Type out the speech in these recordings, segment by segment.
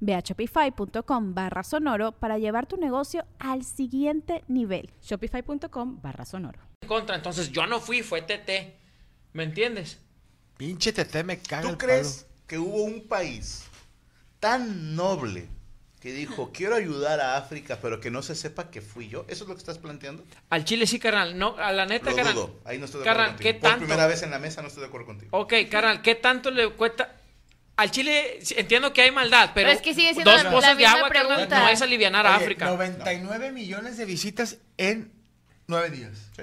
Ve a shopify.com barra sonoro para llevar tu negocio al siguiente nivel. Shopify.com barra sonoro. contra, entonces yo no fui, fue TT. ¿Me entiendes? Pinche tete me caga ¿Tú el crees que hubo un país tan noble que dijo, quiero ayudar a África, pero que no se sepa que fui yo? ¿Eso es lo que estás planteando? Al Chile sí, carnal. No, a la neta, Lo carnal. dudo. Ahí no estoy de Carnal, acuerdo ¿qué contigo. Por tanto? primera vez en la mesa no estoy de acuerdo contigo. Ok, carnal, ¿qué tanto le cuesta? Al Chile entiendo que hay maldad, pero, Pero es que sigue siendo dos la- pozos la de agua, carnal, pregunta. no es alivianar a África. 99 millones de visitas en 9 días. Sí.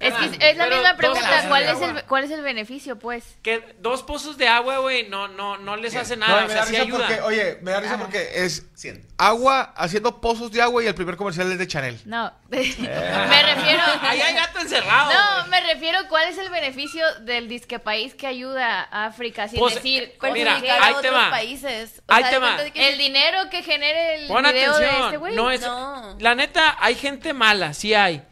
Es que es- Carnal, es la pero misma pregunta, ¿cuál es el cuál es el beneficio, pues? Que dos pozos de agua, güey, no, no, no les hace No, nada, me o sea, sí ayuda. porque, oye, me da risa Ajá. porque es 100. agua haciendo pozos de agua y el primer comercial es de Chanel. No, me refiero Ahí hay gato encerrado. No, me refiero cuál es el beneficio del disque país que ayuda a África sin Pues, decir eh, mira, perjudicar ahí a te otros va. países. Ahí sea, te de va. cuenta de que el dinero que genere el Pon video atención. de este güey. no es, no. La neta, hay gente mala, sí hay.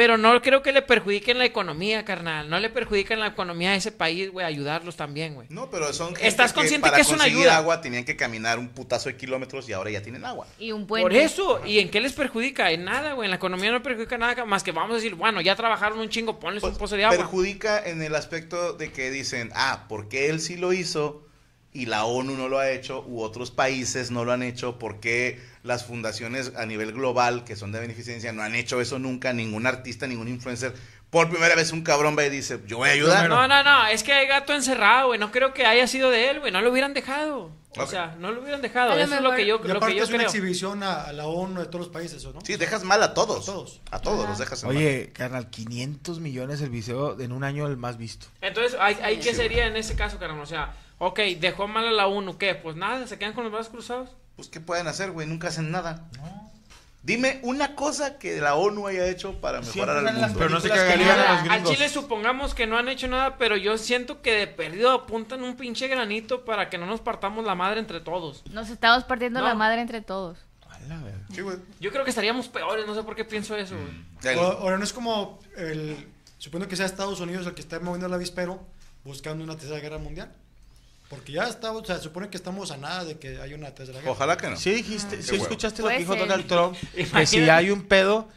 Pero no creo que le perjudiquen la economía, carnal. No le perjudiquen la economía a ese país, güey. Ayudarlos también, güey. No, pero son gente ¿Estás consciente para que es una conseguir ayuda? agua tenían que caminar un putazo de kilómetros y ahora ya tienen agua. Y un puente. Por eso, ¿y en qué les perjudica? En nada, güey. En la economía no perjudica nada más que vamos a decir, bueno, ya trabajaron un chingo, ponles Pues, un pozo de agua. perjudica en el aspecto de que dicen, ah, porque él sí lo hizo y la ONU no lo ha hecho u otros países no lo han hecho, porque las fundaciones a nivel global que son de beneficencia no han hecho eso nunca, ningún artista, ningún influencer. Por primera vez un cabrón va y dice, yo voy a ayudar. No, no, no, es que hay gato encerrado, güey. No creo que haya sido de él, güey. No lo hubieran dejado. O sea, no lo hubieran dejado. Eso es lo que yo, Y lo que aparte yo es una exhibición a, a la ONU de todos los países, ¿eso, ¿no? Sí, dejas mal a todos. A todos. A todos Ajá. los dejas en mal. Oye, carnal, 500 millones el video en un año el más visto. Entonces, ¿hay, hay ¿qué sería en ese caso, carnal? O sea, ok, dejó mal a la ONU, ¿qué? Pues nada, se quedan con los brazos cruzados. Pues, ¿qué pueden hacer, güey? Nunca hacen nada. Dime una cosa que la ONU haya hecho para mejorar al mundo. Pero no se cagarían a los Al gringos. Chile supongamos que no han hecho nada, pero yo siento que de perdido apuntan un pinche granito para que no nos partamos la madre entre todos. Nos estamos partiendo No. la madre entre todos. A la verga. Sí, güey. Yo creo que estaríamos peores, no sé por qué pienso eso, güey. Ahora no es como el. Supongo que sea Estados Unidos el que está moviendo el avispero buscando una tercera guerra mundial. Porque ya estamos, o sea, supone que estamos a nada de que haya una tercera guerra. Ojalá que no. Sí dijiste, Qué sí huevo. escuchaste lo que Puede dijo ser. Donald Trump, que si hay un pedo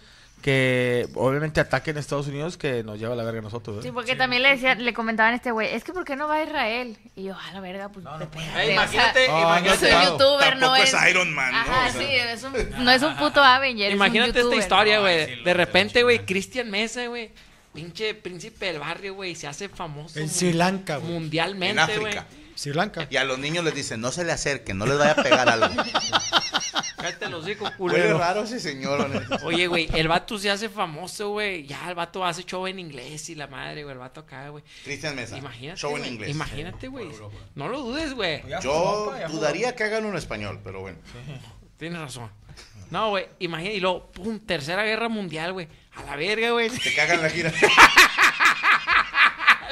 que obviamente ataquen a Estados Unidos que nos lleva a la verga a nosotros. ¿eh? Sí, porque también le decía, le comentaban a este güey, es que ¿por qué no va a Israel? Y yo, a la verga, pues espérate, Ey, o sea, imagínate, Ah, imagínate, soy claro. youtuber, no es... es Iron Man, ¿no? Ajá, O sea. sí, es un- no es un puto Avenger, es un imagínate esta historia, No, güey. sí, de repente, güey. Cristian Mesa, güey. Pinche príncipe del barrio, güey. Se hace famoso. En Sri Lanka, güey. Mundialmente, En güey. Sri Lanka. Y a los niños les dicen, no se le acerquen, no les vaya a pegar algo. Cállate los hijos, Huele culero. raro ese señor. Oye, güey, el vato se hace famoso, güey. Ya el vato hace show en inglés y la madre, güey. El vato acá, güey. Cristian Mesa. Imagínate. Show en güey, inglés. Imagínate, güey. No lo dudes, güey. Yo jugó, ya jugó. dudaría que hagan uno en español, pero bueno. Tienes razón. No, güey. Imagínate. Y luego, pum, tercera guerra mundial, güey. A la verga, güey. Te cagan la gira.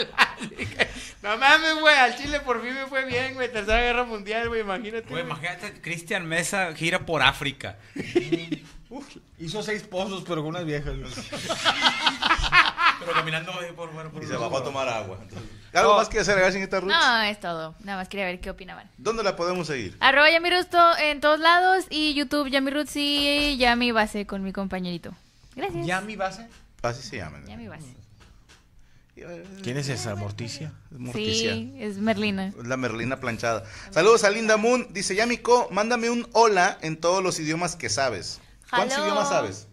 No mames, güey. Al Chile por fin me fue bien, güey. Tercera guerra mundial, güey. Imagínate. Güey, imagínate, Cristian Mesa gira por África. Hizo seis pozos, pero con unas viejas. güey. Pero caminando por, por, por Y se bajó a tomar agua. ¿Algo más que hacer sin esta Ruth? No, es todo. Nada más quería ver qué opinaban. ¿Dónde la podemos seguir? Arroba Yamirusto en todos lados y YouTube Yamirutz y Yami Base con mi compañerito. Gracias. ¿Ya mi base? Así se llama. Yami Base. ¿Quién es esa? ¿Morticia? Morticia. Sí, es Merlina. La Merlina planchada. Saludos a Linda Moon. Dice, Yamiko, mándame un hola en todos los idiomas que sabes. ¿Cuántos Hello. idiomas sabes?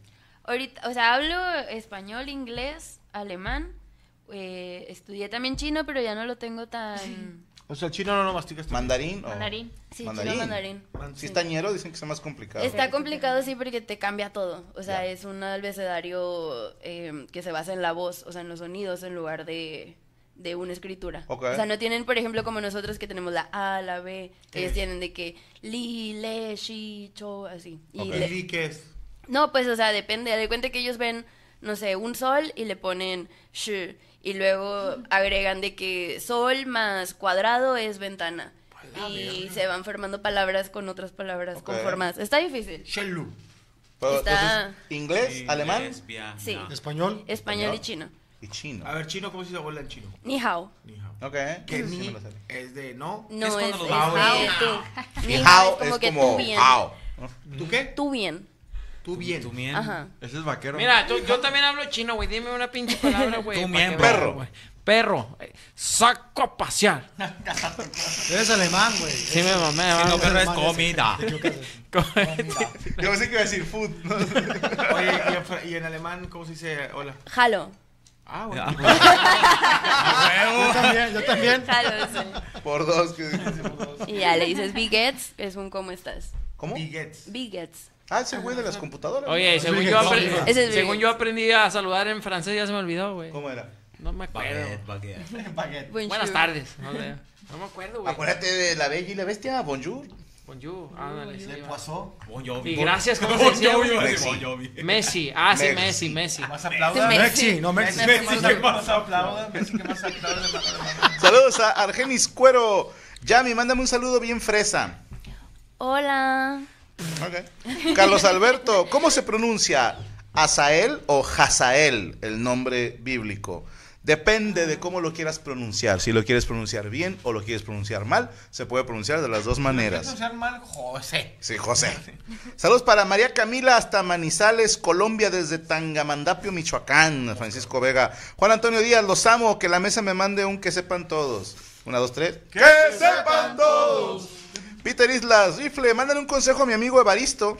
Ahorita, o sea, hablo español, inglés, alemán, eh, estudié también chino, pero ya no lo tengo tan... O sea, el chino no lo masticas. tú. ¿Mandarín? o- Mandarín. Sí, Mandarín. chino mandarín. Si está ñero, dicen que está más complicado. Está complicado, sí, porque te cambia todo. O sea, Ya. es un abecedario eh, que se basa en la voz, o sea, en los sonidos, en lugar de, de una escritura. O sea, no tienen, por ejemplo, como nosotros que tenemos la A, la B, que ellos tienen de que li, le, shi, cho, así. Y Ok. le- ¿Y qué es? no, pues, o sea, depende. De cuenta que ellos ven, no sé, un sol y le ponen sh. Y luego agregan de que sol más cuadrado es ventana. Y se van formando palabras con otras palabras Ok. conformadas. Está difícil. Shellu. Pero, está- ¿Inglés? ¿Alemán? Lesbia, Sí. no. Español. Español y chino. Y chino. A ver, chino, ¿cómo se dice abuela en chino? Ni hao. Ni hao. Ok. Que ni es de no. No Es es, Ni hao es como tú bien. how. ¿Tú qué? Tú bien. Tú bien. Tú bien. Ajá. Ese es vaquero. Mira, yo, yo también hablo chino, güey. Dime una pinche palabra, güey. Tú bien, perro. güey. Perro. Eh, Saco a pasear. Eres alemán, güey. Sí, me mamé. Si no, pero es comida. Yo pensé que iba a decir food. ¿no? Oye, ¿y en, fra- y en alemán cómo se dice hola? Jalo. Ah, bueno. Yo también, yo también. Jalo, sí. Por dos. que- Y ya le dices Bigets, es un ¿cómo estás? ¿Cómo? Biguettes. Bigets. Ah, es el güey de las computadoras. Oye, según Ese yo, aprendí, Bigets. Ese es según Bigets. yo aprendí a saludar en francés, ya se me olvidó, güey. ¿Cómo era? No me acuerdo. Baguette, baguette. Bonjour. Buenas tardes. No, sé. No me acuerdo, güey. Acuérdate de la bella y la bestia. Bonjour. Bonjour. Ándale, sí, va. pasó? Bon Jovi. Y gracias, ¿cómo se Bon decía, Jovi, güey? iba a decir Messi. Bon Jovi. Messi. Ah, sí, Messi. Messi, Messi. Más aplaudan. Messi. No Mexi. Messi, que más aplaudan. Messi, que más aplaudan. Saludos a Argenis Cuero. Yami, mándame un saludo bien fresa. Hola. Ok. Carlos Alberto, ¿cómo se pronuncia? ¿Asael o Hazael, el nombre bíblico? Depende de cómo lo quieras pronunciar. Si lo quieres pronunciar bien o lo quieres pronunciar mal, se puede pronunciar de las dos maneras. pronunciar mal? José. Sí, José. Saludos para María Camila hasta Manizales, Colombia, desde Tangamandapio, Michoacán. Francisco Vega. Juan Antonio Díaz, los amo. Que la mesa me mande un que sepan todos. Una, dos, tres. ¡Que sepan todos! Peter Islas, rifle, mándale un consejo a mi amigo Evaristo,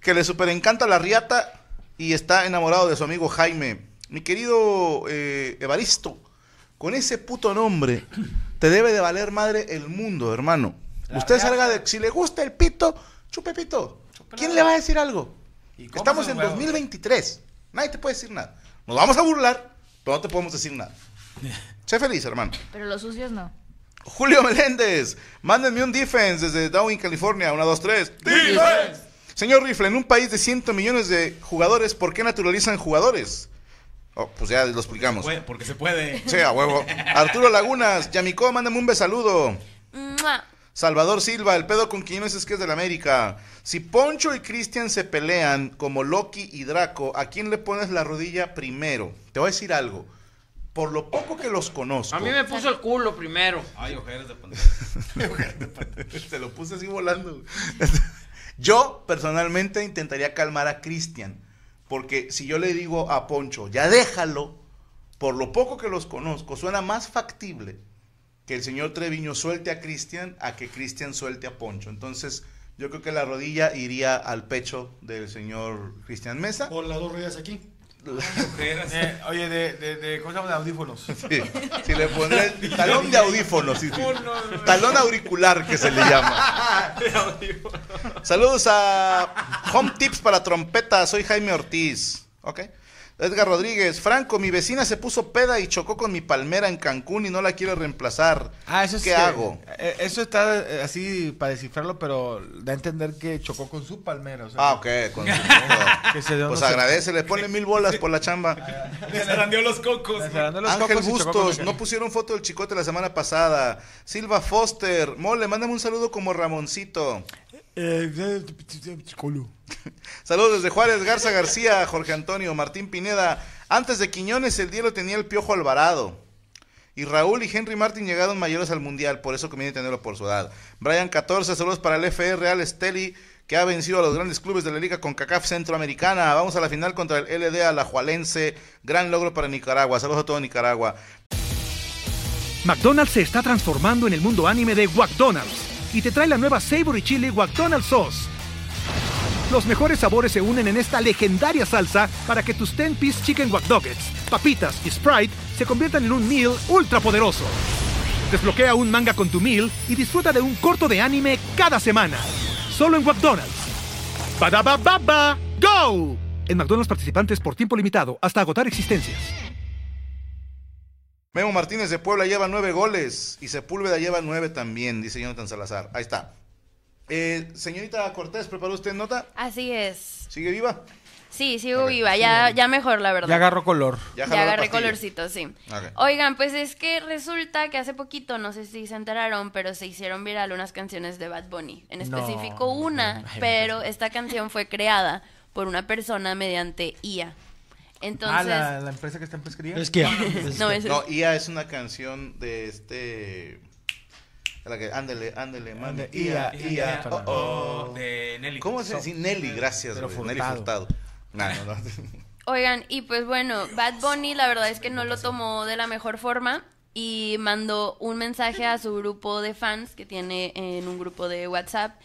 que le super encanta la riata y está enamorado de su amigo Jaime. Mi querido eh, Evaristo, con ese puto nombre, te debe de valer madre el mundo, hermano. Usted salga de... Si le gusta el pito, chupe pito. ¿Quién le va a decir algo? Y Estamos en un huevo. 2023. Nadie te puede decir nada. Nos vamos a burlar, pero no te podemos decir nada. Sé feliz, hermano. Pero los sucios no. Julio Meléndez, mándenme un defense desde Darwin, California. Una, dos, tres. ¡Defense! Señor Rifle, en un país de 100 millones de jugadores, ¿por qué naturalizan jugadores? Oh, pues ya lo explicamos. Puede- Porque se puede. Sí, a huevo. Arturo Lagunas, Yamicó, mándame un besaludo. ¡Mua! Salvador Silva, el pedo con Quiñones es que es del América. Si Poncho y Cristian se pelean como Loki y Draco, ¿a quién le pones la rodilla primero? Te voy a decir algo. Por lo poco que los conozco. A mí me puso el culo primero. Ay, ojeras de pantalla. Te lo puse así volando. Yo personalmente intentaría calmar a Cristian. Porque si yo le digo a Poncho, ya déjalo, por lo poco que los conozco, suena más factible que el señor Treviño suelte a Cristian a que Cristian suelte a Poncho. Entonces, yo creo que la rodilla iría al pecho del señor Cristian Mesa. Por las dos rodillas aquí. Eh, oye, de, de, de, ¿cómo se llama? De audífonos. Sí, si le pondré el talón de audífonos, sí, sí. talón auricular que se le llama. Saludos a Home Tips para trompeta, soy Jaime Ortiz. Ok. Edgar Rodríguez, Franco, mi vecina se puso peda y chocó con mi palmera en Cancún y no la quiero reemplazar. Ah, eso es ¿Qué que- hago? eh, Eso está eh, así para descifrarlo, pero da a entender que chocó con su palmera. o sea, Ah, ok. con su- que se dio Pues no sé- agradecele, ponle mil bolas por la chamba. Le zarandeó los cocos. Los Ángel cocos Bustos, no pusieron foto del chicote la semana pasada. Silva Foster, mole, mándame un saludo como Ramoncito. Eh, eh. Saludos desde Juárez, Garza García, Jorge Antonio, Martín Pineda. Antes de Quiñones, el dielo tenía el Piojo Alvarado. Y Raúl y Henry Martin llegaron mayores al Mundial, por eso conviene tenerlo por su edad. Brian 14, saludos para el FR Real Esteli, que ha vencido a los grandes clubes de la Liga con CACAF Centroamericana. Vamos a la final contra el LD Alajualense. Gran logro para Nicaragua. Saludos a todo Nicaragua. McDonald's se está transformando en el mundo anime de McDonald's y te trae la nueva Savory Chili McDonald's Sauce. Los mejores sabores se unen en esta legendaria salsa para que tus 10-piece chicken wack nuggets, papitas y Sprite se conviertan en un meal ultra poderoso. Desbloquea un manga con tu meal y disfruta de un corto de anime cada semana. Solo en McDonald's. Baba, go. En McDonald's participantes por tiempo limitado hasta agotar existencias. Memo Martínez de Puebla lleva nueve goles y Sepúlveda lleva nueve también, dice Jonathan Salazar. Ahí está. Eh, señorita Cortés, ¿preparó usted nota? Así es. ¿Sigue viva? Sí, sigo viva, ya, ya mejor, la verdad. Ya agarró color. Ya agarré colorcito, sí. Oigan, pues es que resulta que hace poquito, no sé si se enteraron, pero se hicieron viral unas canciones de Bad Bunny. En No, específico una, no. pero esta canción fue creada por una persona mediante IA. Entonces, ah, la, la empresa que está en pesquería. Es que. no, es, No, IA es una canción de este... La que, ándele, ándele, mami. IA, IA, oh, oh. De Nelly. ¿Cómo se dice? Nelly, gracias, Pero. Nelly Furtado. Furtado. No, no, no. Oigan, y pues bueno, Bad Bunny la verdad es que no lo tomó de la mejor forma y mandó un mensaje a su grupo de fans que tiene en un grupo de WhatsApp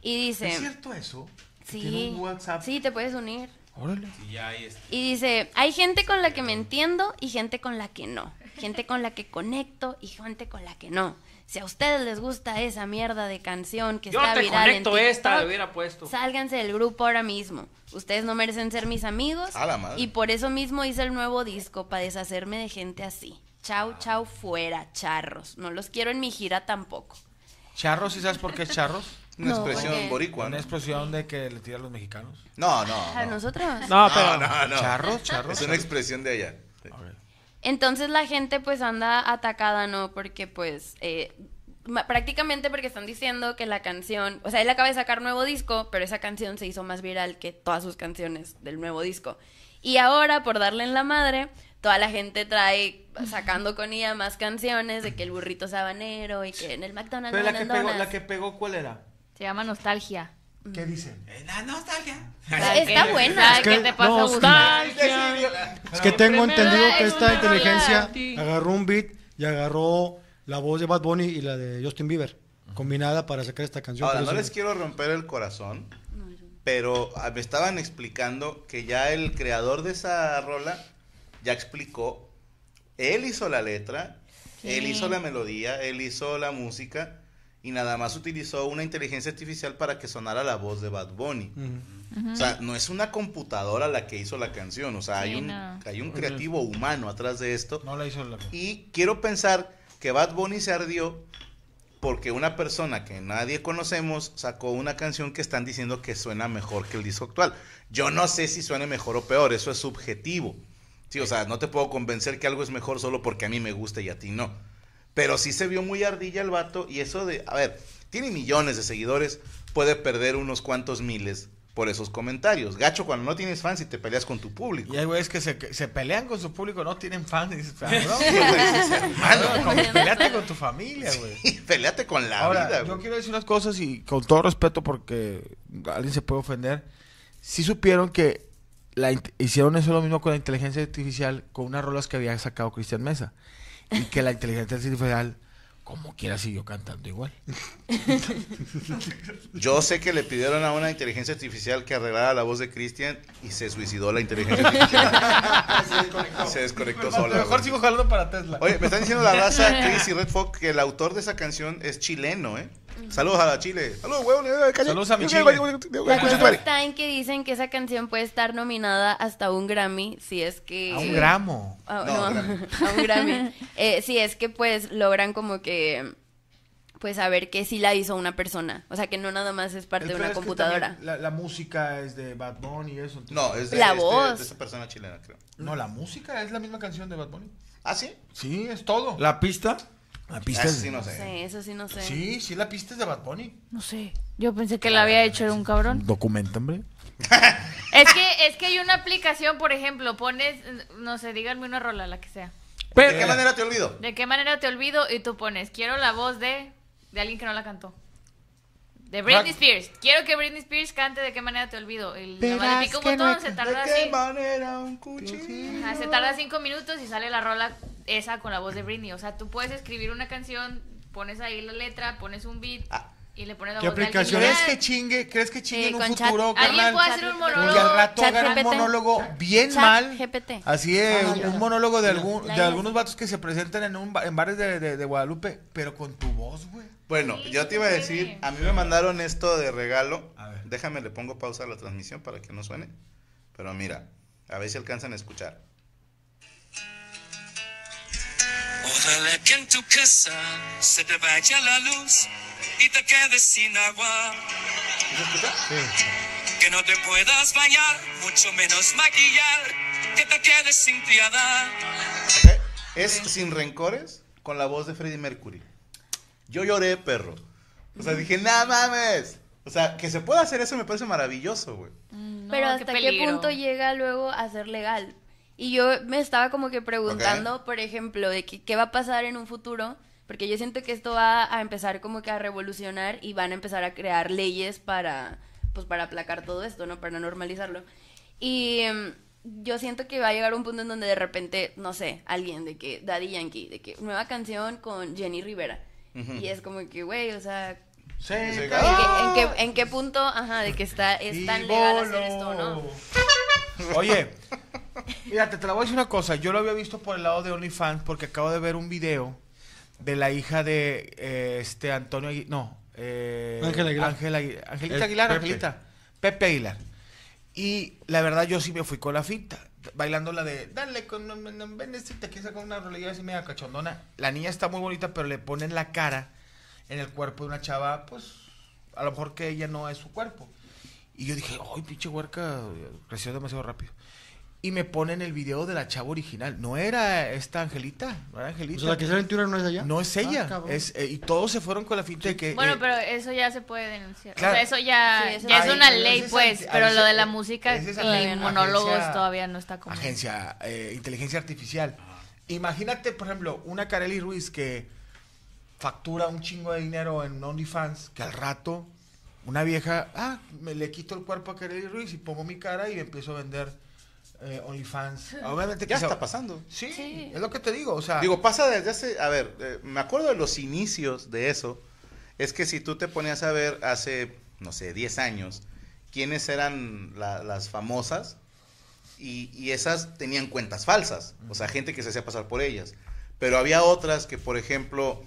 y dice... ¿Es cierto eso? Sí, ¿Tiene un WhatsApp? sí, te puedes unir. Órale. Y ya ahí está. Y dice, hay gente con la que me entiendo y gente con la que no. Gente con la que conecto y gente con la que no. Si a ustedes les gusta esa mierda de canción que Yo está te viral en conecto esta, TikTok, le hubiera puesto. Sálganse del grupo ahora mismo. Ustedes no merecen ser mis amigos. A la madre. Y por eso mismo hice el nuevo disco, para deshacerme de gente así. Chau, chau, fuera, charros. No los quiero en mi gira tampoco. Charros, ¿sí sabes por qué es charros? Una No, expresión porque- boricua, Una ¿no? explosión de que le tiran los mexicanos. No, no. ¿A no. nosotros? No, No, pero. no, no. Charros, charros. Es una expresión de allá. Sí. Entonces la gente pues anda atacada, ¿no? Porque pues eh, prácticamente porque están diciendo que la canción, o sea, él acaba de sacar nuevo disco, pero esa canción se hizo más viral que todas sus canciones del nuevo disco. Y ahora, por darle en la madre, toda la gente trae sacando con ella más canciones de que el burrito sabanero y que en el McDonald's Pero la que, pegó, la que pegó, ¿cuál era? Se llama nostalgia. ¿Qué dicen? Eh, La nostalgia. Está ¿Qué- buena. ¿Sabes Es qué que- te pasa, no, es que- tengo entendido que es esta inteligencia agarró un beat y agarró la voz de Bad Bunny y la de Justin Bieber combinada para sacar esta canción. Ahora, no les quiero romper el corazón, pero ah, me estaban explicando que ya el creador de esa rola ya explicó. Él hizo la letra, él hizo la melodía, él hizo la música y nada más utilizó una inteligencia artificial para que sonara la voz de Bad Bunny. O sea, no es una computadora la que hizo la canción, o sea, hay, un, no. hay un creativo humano atrás de esto. No la hizo la. Y quiero pensar que Bad Bunny se ardió porque una persona que nadie conocemos sacó una canción que están diciendo que suena mejor que el disco actual. Yo no sé si suene mejor o peor, eso es subjetivo. Sí, o sea, no te puedo convencer que algo es mejor solo porque a mí me gusta y a ti no. Pero sí se vio muy ardilla el vato y eso de, a ver, tiene millones de seguidores, puede perder unos cuantos miles por esos comentarios. Gacho cuando no tienes fans y te peleas con tu público. Y hay güeyes que se, que se pelean con su público, no tienen fans. Y dices, Sí, güey, cabrón, peleate con tu familia, güey. Peleate con la Ahora, vida. yo güey. quiero decir unas cosas y con todo respeto porque alguien se puede ofender. Si supieron que la, hicieron eso lo mismo con la inteligencia artificial con unas rolas que había sacado Cristian Mesa. Y que la inteligencia artificial, como quiera, siguió cantando igual. Yo sé que le pidieron a una inteligencia artificial que arreglara la voz de Cristian y se suicidó la inteligencia artificial. se desconectó sola. Mejor güey. sigo jalando para Tesla. Oye, me están diciendo la raza Chris y Red Fox que el autor de esa canción es chileno, ¿eh? Saludos a la Chile. Saludos, huevón. Saludos a mi Chile. Está en que dicen que esa canción puede estar nominada hasta un Grammy si es que... A un gramo. Ah, No, no, Grammy. a un Grammy. Eh, si es que pues logran como que pues saber que sí la hizo una persona. O sea que no nada más es parte El de una computadora. La, la música es de Bad Bunny y eso. entonces- No, es de, La este- voz. de esa persona chilena, creo. No, la música es la misma canción de Bad Bunny. ¿Ah, sí? Sí, es todo. ¿La pista? La Ah, pista eso es sí no sé. sé, eso sí no sé. Sí, sí, la pista es de Bad Bunny. No sé. Yo pensé que la había hecho un cabrón. Documenta, hombre. Es que, es que hay una aplicación, por ejemplo, pones, no sé, díganme una rola, la que sea. ¿De qué manera te olvido? ¿De qué manera te olvido? Y tú pones, quiero la voz de, de alguien que no la cantó. De Britney Spears. Quiero que Britney Spears cante de qué manera te olvido. Y nada más le pica un botón, se tarda ¿De qué así. manera un cuchillo? Ajá, se tarda cinco minutos y sale la rola esa con la voz de Britney. O sea, tú puedes escribir una canción, pones ahí la letra, pones un beat Ah. Y le pones la ¿Qué voz de alguien. aplicación ¿Crees que chingue, crees que chingue Sí, en un chat. futuro, Alguien carnal? puede hacer un monólogo. al rato Chat hagan un GPT. monólogo bien Chat mal. GPT. Así es, Ah, un, un monólogo de, algún, de algunos vatos que se presentan en, un, en bares de, de- de Guadalupe, pero con tu voz, güey. Bueno, Sí, yo te iba a decir, a mí me mandaron esto de regalo. A ver. Déjame, le pongo pausa a la transmisión para que no suene. Pero mira, a ver si alcanzan a escuchar. Ojalá que en tu casa se te vaya la luz y te quedes sin agua. Que no te puedas bañar, mucho menos maquillar. Que te quedes sin triada. Ok. Es sin rencores con la voz de Freddie Mercury. Yo lloré, perro. O sea, dije, ¡no mames! O sea, que se pueda hacer eso me parece maravilloso, güey. No, Pero hasta qué, peligro. punto llega luego a ser legal. Y yo me estaba como que preguntando, por ejemplo, de que, qué va a pasar en un futuro, porque yo siento que esto va a empezar como que a revolucionar y van a empezar a crear leyes para, pues para aplacar todo esto, ¿no? Para normalizarlo. Y em, yo siento que va a llegar un punto en donde de repente, no sé, alguien de que, Daddy Yankee, de que nueva canción con Jenny Rivera. Y es como que, güey, o sea, Sí, ¿En qué, en qué- en qué punto, ajá, de que está, es tan legal hacer esto o no? Oye, mira, te, te la voy a decir una cosa. Yo lo había visto por el lado de OnlyFans porque acabo de ver un video de la hija de eh, este Antonio Aguilar. No, eh, Ángel Aguilar. Ángel Agui- Angelita Aguilar, Pepe. Angelita. Pepe Aguilar. Y la verdad, yo sí me fui con la finta. Bailando la de Dale con. Ven, este, te quieres sacar una rolilla así media cachondona. La niña está muy bonita, pero le ponen la cara en el cuerpo de una chava, pues. A lo mejor que ella no es su cuerpo. Y yo dije, ay, pinche huerca, creció demasiado rápido. Y me ponen el video de la chava original. No era esta Angelita, no era O Angelita. sea, la que sale en Twitter no es allá. No es ella. Ah, es, eh, y todos se fueron con la finta de que. Bueno, eh, pero eso ya se puede denunciar. Claro. O sea, eso ya, Sí, eso ya es una ley, es pues. Pero lo de la música es y agencia- monólogos todavía no está como. agencia, eh, inteligencia artificial. Imagínate, por ejemplo, una Kareli Ruiz que factura un chingo de dinero en OnlyFans, que al rato una vieja, ah, me le quito el cuerpo a Kareli Ruiz y pongo mi cara y empiezo a vender eh, OnlyFans. Obviamente que Ya se- está pasando. Sí, Sí. es lo que te digo, o sea, Digo, pasa desde hace, a ver, eh, me acuerdo de los inicios de eso, es que si tú te ponías a ver hace, no sé, 10 años, quiénes eran la- las famosas, y, y esas tenían cuentas falsas, o sea, gente que se hacía pasar por ellas. Pero había otras que, por ejemplo,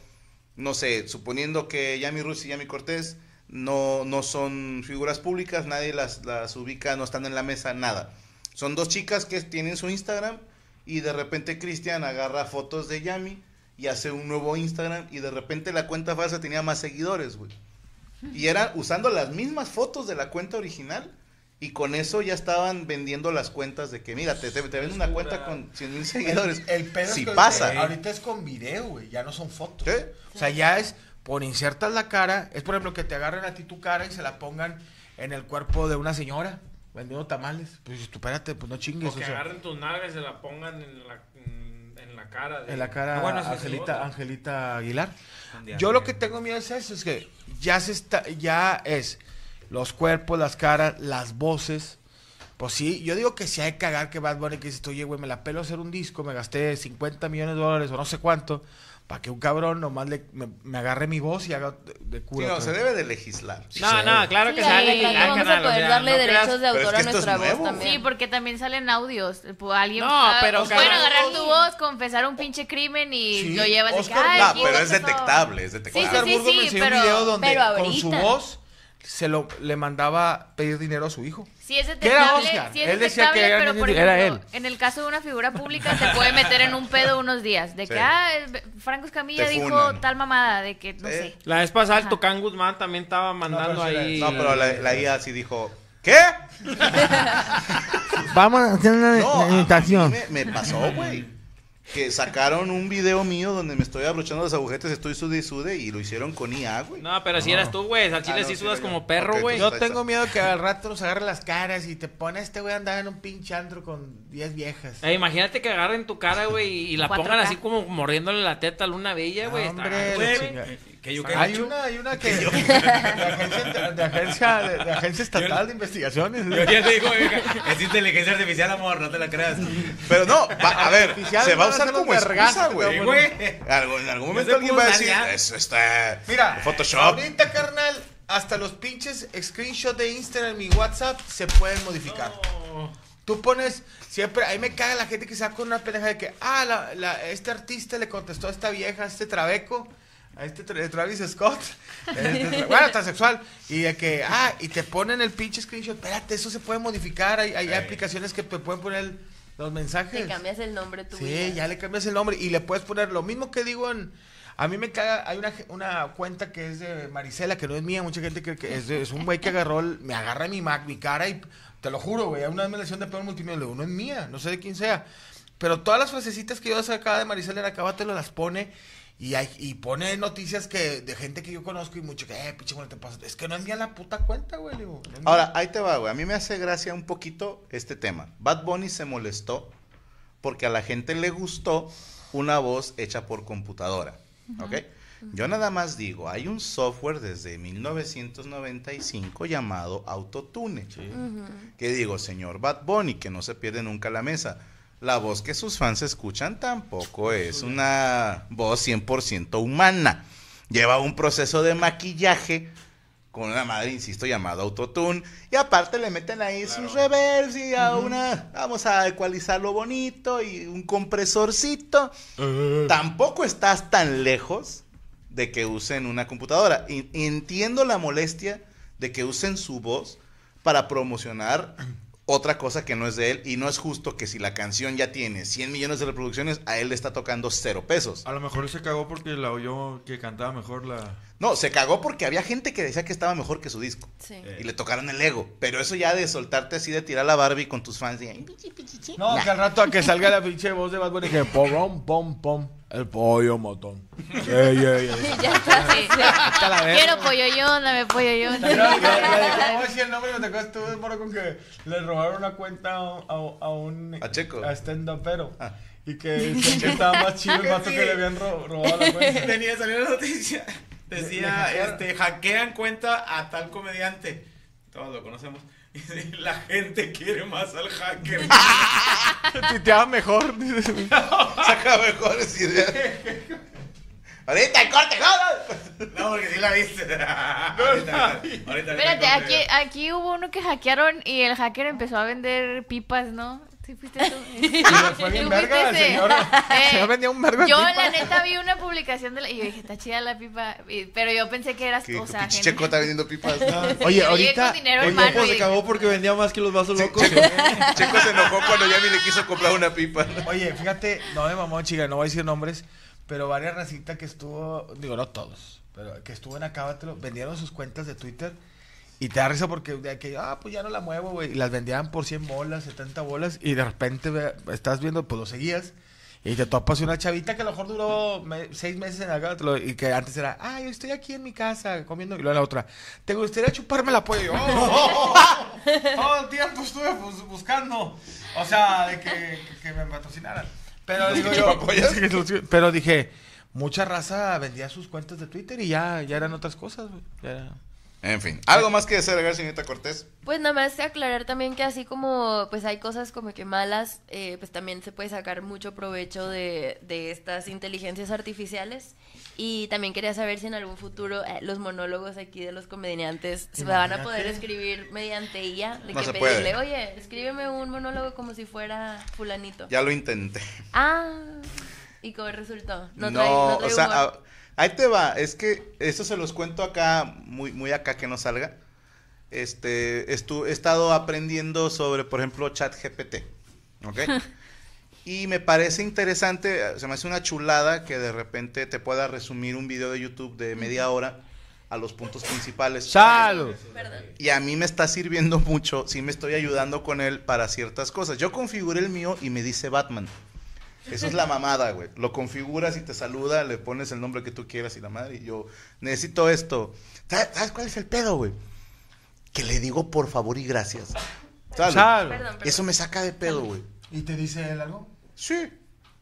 no sé, suponiendo que Yami Rus y Yami Cortés no, no son figuras públicas, nadie las, las ubica, no están en la mesa, nada. Son dos chicas que tienen su Instagram y de repente Cristian agarra fotos de Yami y hace un nuevo Instagram y de repente la cuenta falsa tenía más seguidores, güey. Y eran usando las mismas fotos de la cuenta original y con eso ya estaban vendiendo las cuentas de que, mira, te, te, te venden una cuenta con 100 mil seguidores. El, el pedo es si que pasa. ahorita- Ahorita es con video, güey. Ya no son fotos. Sí. O sea, ya es por insertas la cara. Es por ejemplo que te agarren a ti tu cara y se la pongan en el cuerpo de una señora vendiendo tamales. Pues tú espérate, pues no chingues. O que o sea, agarren tus nalgas y se la pongan en la, en, la cara. de- en la cara Ah, bueno, Angelita. Angelita Aguilar. Yo lo que tengo miedo es eso, es que ya se está, ya es los cuerpos, las caras, las voces. Pues sí, yo digo que si hay que cagar que Bad Bunny que dices, oye, güey, me la pelo hacer un disco, me gasté 50 millones de dólares o no sé cuánto, para que un cabrón nomás le, me, me agarre mi voz y haga de, de Sí, cura. no, se debe de legislar. Sí, No, se no, debe. claro Sí, que ahí sale. cuando ah, vamos a carnal, o poder sea, darle no derechos creas- de Pero es autor que a nuestra voz nuevo. también. Sí, porque también salen audios. Alguien, No, pero pues, pueden agarrar tu voz, confesar un pinche crimen y Sí, lo llevas de Oscar- "Ay, No, pero es todo". detectable, es Sí, detectable. Oscar sí, me sí, enseñó pero- un video donde pero con su ahorita. voz se lo le mandaba pedir dinero a su hijo. Sí es ¿Qué era detectable, Oscar? sí es Él decía detectable, que era- pero por era ejemplo, él. en el caso de una figura pública se puede meter en un pedo unos días. De que, Sí. ah, el- Franco Escamilla Te dijo funan. tal mamada, de que, no Sí. sé. La vez pasada el. Tocán Guzmán también estaba mandando era- ahí. No, pero la, la IA sí dijo, ¿qué? Vamos a hacer una No, mí me, me pasó, güey. Que sacaron un video mío donde me estoy abrochando los agujetes, estoy sude y sude y lo hicieron con IA, güey. No, pero si eras tú, güey. Al chile Ah, no, sí sí sudas era yo. como perro, Ok, güey. Yo tengo miedo que al rato nos agarre las caras y te pone este güey a andar en un pinche antro con 10 viejas. Eh, imagínate que agarren tu cara, güey, y la 4K. pongan así como mordiéndole la teta a Luna Bella, güey. Está Hombre, la güey. Que yo, que Hay una, hay una que. De agencia, de, agencia, de, de agencia estatal de investigaciones. Yo ya te digo, es inteligencia artificial, amor, no te la creas. Pero no, va- a ver, Artificial, se va a usar como excusa, güey. En algún momento alguien va a decir, eso está Mira, Photoshop. ahorita, carnal, hasta los pinches screenshots de Instagram y WhatsApp se pueden modificar. Tú pones, siempre, ahí me caga la gente que saca una pendeja de que, ah, la, la- este artista le contestó a esta vieja, a este trabeco, a este tra- Travis Scott, este tra- bueno, transexual, y de que, ah, y te ponen el pinche screenshot, espérate, eso se puede modificar, hay, hay aplicaciones que te pueden poner los mensajes. Te cambias el nombre tú. Sí, ya le cambias el nombre y le puedes poner lo mismo que digo en... A mí me caga, hay una, una cuenta que es de Marisela, que no es mía, mucha gente cree que es, de- es un güey que agarró, el- me agarra mi Mac, mi cara y te lo juro, güey, una vez me lesión de peor multimedia, le digo, no es mía, no sé de quién sea. Pero todas las frasecitas que yo sacaba de Marisela en Acábatelo las pone y, hay, y pone noticias que de gente que yo conozco y mucho que, eh, pinche, bueno, te pasa. Es que no es mía la puta cuenta, güey, digo. no. Ahora, ahí te va, güey. A mí me hace gracia un poquito este tema. Bad Bunny se molestó porque a la gente le gustó una voz hecha por computadora. ¿Ok? Yo nada más digo, hay un software desde 1995 llamado Autotune. Que digo, señor Bad Bunny, que no se pierde nunca la mesa. La voz que sus fans escuchan tampoco es una voz 100% humana. Lleva un proceso de maquillaje con una madre, insisto, llamada Autotune. Y aparte le meten ahí sus reverbs y a una, vamos a ecualizarlo bonito y un compresorcito. Tampoco estás tan lejos de que usen una computadora. Y- entiendo la molestia de que usen su voz para promocionar otra cosa que no es de él. Y no es justo que si la canción ya tiene 100 millones de reproducciones, a él le está tocando cero pesos. A lo mejor se cagó porque la oyó que cantaba mejor la. No, se cagó porque había gente que decía que estaba mejor que su disco. Sí. Y le tocaron el ego. Pero eso ya de soltarte así de tirar la Barbie con tus fans. Y, No, que al rato a que salga la pinche voz de Bad Bunny que pom, pom, pom, el pollo motón. Ey, ey. Ya está, sí. Está la verga. Quiero pollo yo, dame pollo yo. De- ¿Cómo voy a decir el nombre? Me tocó estuve moro con que le robaron una cuenta a, un- a, un- a un... A Checo. A stand pero Ah. Y que estaba más chido el vato que le habían ro- robado la cuenta. Tenía, salió la noticia. Decía, este, hackean cuenta a tal comediante. Todos lo conocemos. La gente quiere más al hacker. Tuiteaba mejor. Saca mejores ideas. Ahorita, corte, no, no. No, porque sí la viste. ahorita, ahorita, ahorita, ahorita Espérate, aquí, aquí hubo uno que hackearon y el hacker empezó a vender pipas, ¿no? ¿Sí fuiste tú? Y fue bien ¿Tú verga, el señor. Eh, El señor vendía un vergo de Yo, la neta, vi una publicación de la... Y yo dije, está chida la pipa. y- Pero yo pensé que eras, o sea, gente- Checo está vendiendo pipas. Oye, ahorita... El y- se cagó porque vendía más que los vasos locos. Checo se enojó cuando ya ni le quiso comprar una pipa. Oye, fíjate, no me mamó, chica, no voy a decir nombres, pero varias racitas que estuvo, digo, no todos, pero que estuvo en Acábatelo, vendieron sus cuentas de Twitter y te da risa porque de que, ah, pues ya no la muevo, güey, y las vendían por 100 bolas, 70 bolas, y de repente ve- estás viendo, pues lo seguías, y te topas una chavita que a lo mejor duró me- seis meses en Acábatelo, y que antes era, ah, yo estoy aquí en mi casa comiendo, y luego la otra, ¿te gustaría chuparme la polla? Y yo, "Oh". todo el tiempo estuve bus- buscando, o sea, de que, que me patrocinaran. Pero digo yo, pero dije, mucha raza vendía sus cuentas de Twitter y ya, ya eran otras cosas, güey. Ya era- En fin, ¿algo más que agregar, señorita Cortés? Pues nada más aclarar también que así como pues hay cosas como que malas, eh, pues también se puede sacar mucho provecho de, de estas inteligencias artificiales. Y también quería saber si en algún futuro eh, los monólogos aquí de los comediantes se van a poder escribir mediante ella. De No que se pedirle, puede. oye, escríbeme un monólogo como si fuera fulanito. Ya lo intenté. Ah, ¿y cómo resultó? No, No, trae, no trae o sea, humor. a- ahí te va. Es que eso se los cuento acá, muy, muy acá que no salga. Este, estu- he estado aprendiendo sobre, por ejemplo, ChatGPT. ¿Ok? y me parece interesante, se me hace una chulada que de repente te pueda resumir un video de YouTube de media hora a los puntos principales. ¡Salud! Y a mí me está sirviendo mucho, sí me estoy ayudando con él para ciertas cosas. Yo configuré el mío y me dice Batman. Eso es la mamada, güey. Lo configuras y te saluda, le pones el nombre que tú quieras y la madre. Y yo necesito esto. ¿Sabes cuál es el pedo, güey? Que le digo por favor y gracias. ¿Sabes? Perdón, perdón. Eso me saca de pedo, güey. ¿Y te dice él algo? Sí,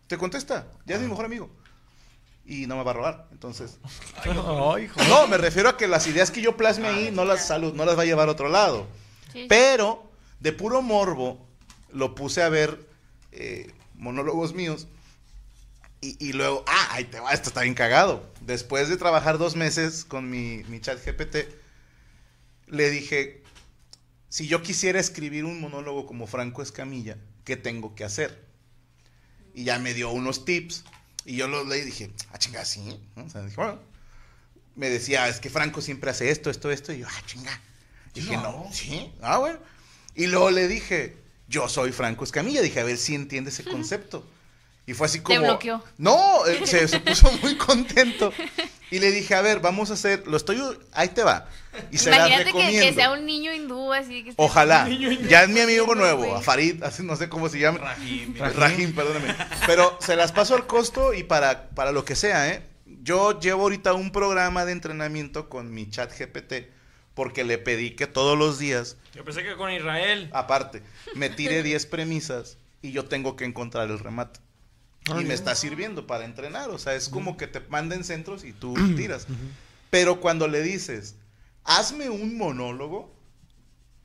te contesta. Ya es mi mejor amigo. y no me va a robar. Entonces, Ay, hijo. no, me refiero a que las ideas que yo plasme ahí no las, salud, no las va a llevar a otro lado. Sí. Pero, de puro morbo, lo puse a ver eh, monólogos míos. Y, y luego, ah, ahí te va, esto está bien cagado. Después de trabajar dos meses con mi, mi chat GPT, le dije, si yo quisiera escribir un monólogo como Franco Escamilla, ¿qué tengo que hacer? Y ya me dio unos tips. Y yo los leí y dije, ah, chinga, sí. ¿no? O sea, dije, bueno. Me decía, es que Franco siempre hace esto, esto, esto. Y yo, ah, chinga. Dije, no, sí. Ah, bueno. Y luego le dije, yo soy Franco Escamilla. Dije, a ver si entiende ese concepto. Y fue así Te como. bloqueó. No, eh, se, se puso muy contento. Y le dije, a ver, vamos a hacer. Lo estoy. Ahí te va. Y se las Imagínate que, recomiendo. que sea un niño hindú así que Ojalá. Ya es mi amigo Güey. nuevo, a Farid, así no sé cómo se llama. Rahim. perdóname. Pero se las paso al costo y para, para lo que sea, ¿eh? Yo llevo ahorita un programa de entrenamiento con mi chat GPT porque le pedí que todos los días, Yo pensé que con Israel. aparte, me tire 10 premisas y yo tengo que encontrar el remate. Y me está sirviendo para entrenar, o sea, es como que te manden centros y tú tiras. Pero cuando le dices, hazme un monólogo,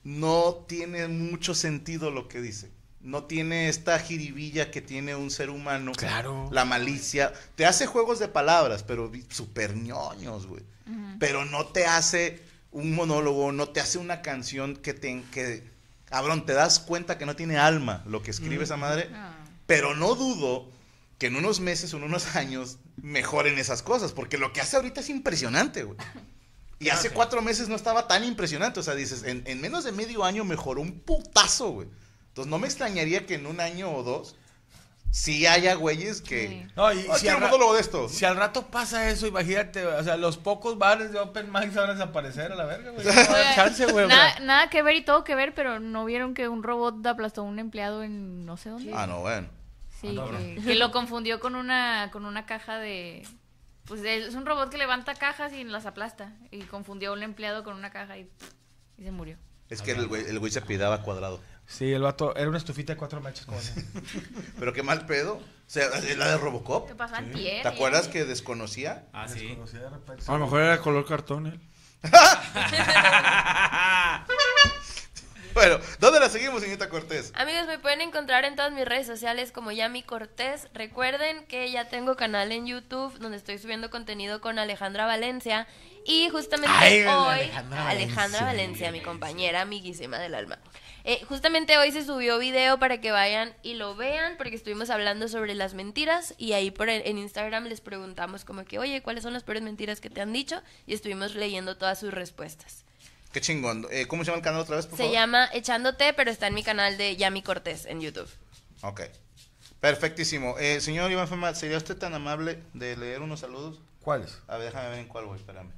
no tiene mucho sentido lo que dice. No tiene esta jiribilla que tiene un ser humano. Claro. La malicia. Te hace juegos de palabras, pero vi- súper ñoños, güey. Pero no te hace un monólogo, no te hace una canción que te... Que, cabrón, te das cuenta que no tiene alma lo que escribe esa madre. Ah. Pero no dudo que en unos meses o en unos años mejoren esas cosas, porque lo que hace ahorita es impresionante, güey. Y hace cuatro meses no estaba tan impresionante, o sea, dices, en, en menos de medio año mejoró un putazo, güey. Entonces no me extrañaría que en un año o dos sí haya güeyes que... Sí. No, y "Ah, si quiero al un ra- monólogo de esto. Si al rato pasa eso, imagínate, o sea, los pocos bares de open mic se van a desaparecer a la verga, güey. No chance, güey. Nada, nada que ver y todo que ver, pero ¿no vieron que un robot aplastó a un empleado en no sé dónde? Ah, no, bueno. Sí, que, que lo confundió con una, con una caja de... Pues es un robot que levanta cajas y las aplasta. Y confundió a un empleado con una caja y, y se murió. Es que el güey, el güey se pidaba cuadrado. Sí, el vato era una estufita de cuatro mechas como. Pero qué mal pedo. O sea, es la de Robocop. ¿Qué pasa antier? ¿Te acuerdas que desconocía? Ah, sí. A lo mejor era color cartón él. Bueno, ¿dónde la seguimos, señorita Cortés? Amigos, me pueden encontrar en todas mis redes sociales como Yami Cortés. Recuerden que ya tengo canal en YouTube donde estoy subiendo contenido con Alejandra Valencia. Y justamente Ay, hoy, Alejandra Alejandra, Valencia. Valencia, mi compañera amiguísima del alma. Eh, justamente hoy se subió video para que vayan y lo vean, porque estuvimos hablando sobre las mentiras y ahí por en en Instagram les preguntamos como que, oye, ¿cuáles son las peores mentiras que te han dicho? Y estuvimos leyendo todas sus respuestas. Qué chingón. Eh, ¿Cómo se llama el canal otra vez, por Se favor? llama Echándote, pero está en mi canal de Yami Cortés en YouTube. Ok. Perfectísimo. Eh, señor Iván Fema, ¿sería usted tan amable de leer unos saludos? ¿Cuáles? A ver, déjame ver en cuál voy, espérame.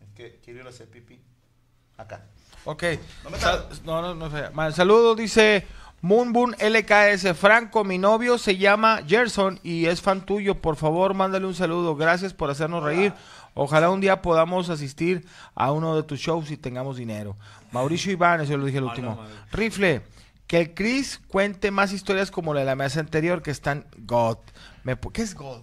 Es que quiero ir a hacer pipí. Acá. Ok. No me Sal- tardo. no, no, no sé. Mal saludo, dice Moonboon LKS. Franco, mi novio se llama Gerson y es fan tuyo. Por favor, mándale un saludo. Gracias por hacernos reír. Ojalá un día podamos asistir a uno de tus shows y tengamos dinero. Mauricio Iván, eso lo dije el último. Rifle, que el Chris cuente más historias como la de la mesa anterior que están God. Me ¿Qué es God?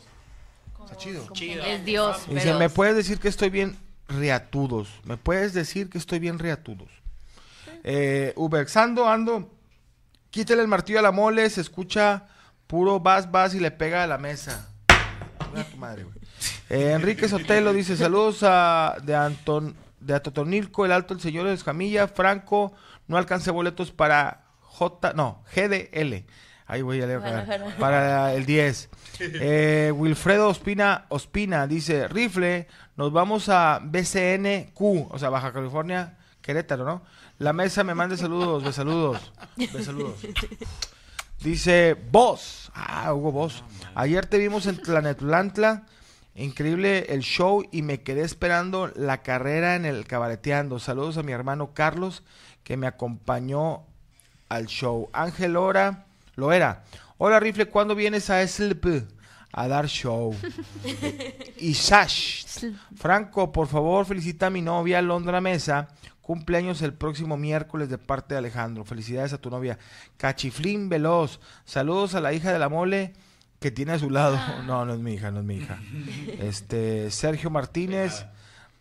Está chido. Es Dios. Dice, pero- ¿me puedes decir que estoy bien riatudos? ¿Me puedes decir que estoy bien riatudos? Eh, Uberzando, ando, quítale el martillo a la mole, se escucha puro vas, vas y le pega a la mesa. Chinga tu madre, güey. Eh, Enrique Sotelo dice, saludos a, de Anton, de Atotonilco, el Alto, el señor Escamilla, Franco, no alcancé boletos para J, no, GDL. Ahí voy a leer. Para el 10. Eh, Wilfredo Ospina, Ospina dice, rifle, nos vamos a BCNQ, o sea, Baja California, Querétaro, ¿no? La mesa me mande saludos, de saludos, de saludos. Dice Vos, ah, Hugo Vos. Ayer te vimos en Tlanetlantla, increíble el show y me quedé esperando la carrera en el cabareteando. Saludos a mi hermano Carlos que me acompañó al show. Ángel Lora, lo era. Hola Rifle, ¿cuándo vienes a SLP a dar show? y Sash, Franco, por favor, felicita a mi novia Londra Mesa. Cumpleaños el próximo miércoles de parte de Alejandro. Felicidades a tu novia. Cachiflín Veloz. Saludos a la hija de la mole que tiene a su lado. No, no es mi hija, no es mi hija. Este, Sergio Martínez,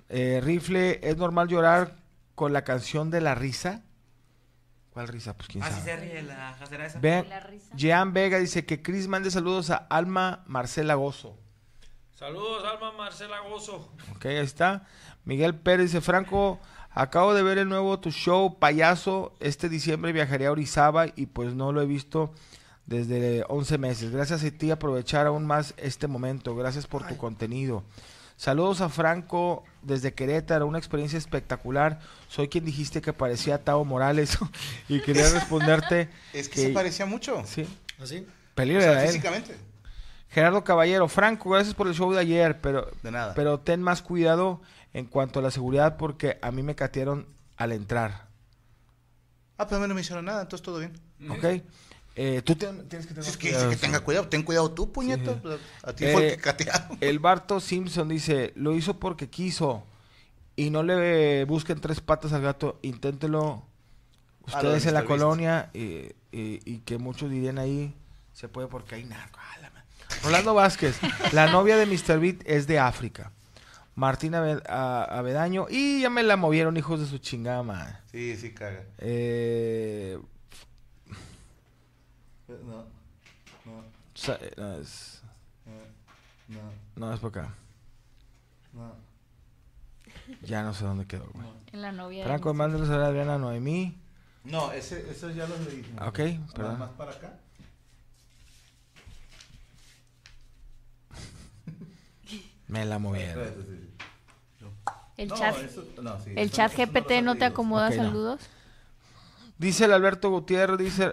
eh, Rifle, ¿es normal llorar con la canción de la risa? ¿Cuál risa? Pues quién Así sabe. se ríe la jacera esa. Vean, Jean Vega dice que Chris mande saludos a Alma Marcela Gozo. Saludos, Alma Marcela Gozo. Ok, ahí está. Miguel Pérez dice, Franco, acabo de ver el nuevo tu show, payaso. Este diciembre viajaré a Orizaba y pues no lo he visto desde 11 meses. Gracias a ti aprovechar aún más este momento. Gracias por tu contenido. Saludos a Franco desde Querétaro, una experiencia espectacular. Soy quien dijiste que parecía a Tavo Morales y quería responderte. Es que se parecía mucho. Sí. ¿Así? Peligro O sea, era él. físicamente. Gerardo Caballero, Franco, gracias por el show de ayer, pero, De nada. pero ten más cuidado en cuanto a la seguridad porque a mí me catearon al entrar. Ah, pues a mí no me hicieron nada, entonces todo bien. ¿Ok? Eh, tú tienes que tener Si es que, cuidado. que tenga cuidado, ten cuidado tú, puñeto. Sí. A ti fue el Eh, que catearon. El Barto Simpson dice, lo hizo porque quiso y no le busquen tres patas al gato, inténtelo Ah, ustedes en la colonia y, y- y que muchos dirían ahí, se puede porque hay narco. Ah, Rolando Vázquez, la novia de Mr. Beat es de África. A- Avedaño, y ya me la movieron hijos de su chingada madre. Sí, sí, caga. Eh, No, no, sa- eh, no, es, no, no, es por acá. no. Ya no sé dónde quedó, güey. En la novia. Franco, Mr. mándanos a Adriana Noemí. No, ese, eso ya lo leí. Ok, Nada perdón. más para acá. Me la movieron. El No, chat, eso- no, sí, el eso- chat eso no GPT los no te acomoda no. saludos. Dice el Alberto Gutiérrez, dice...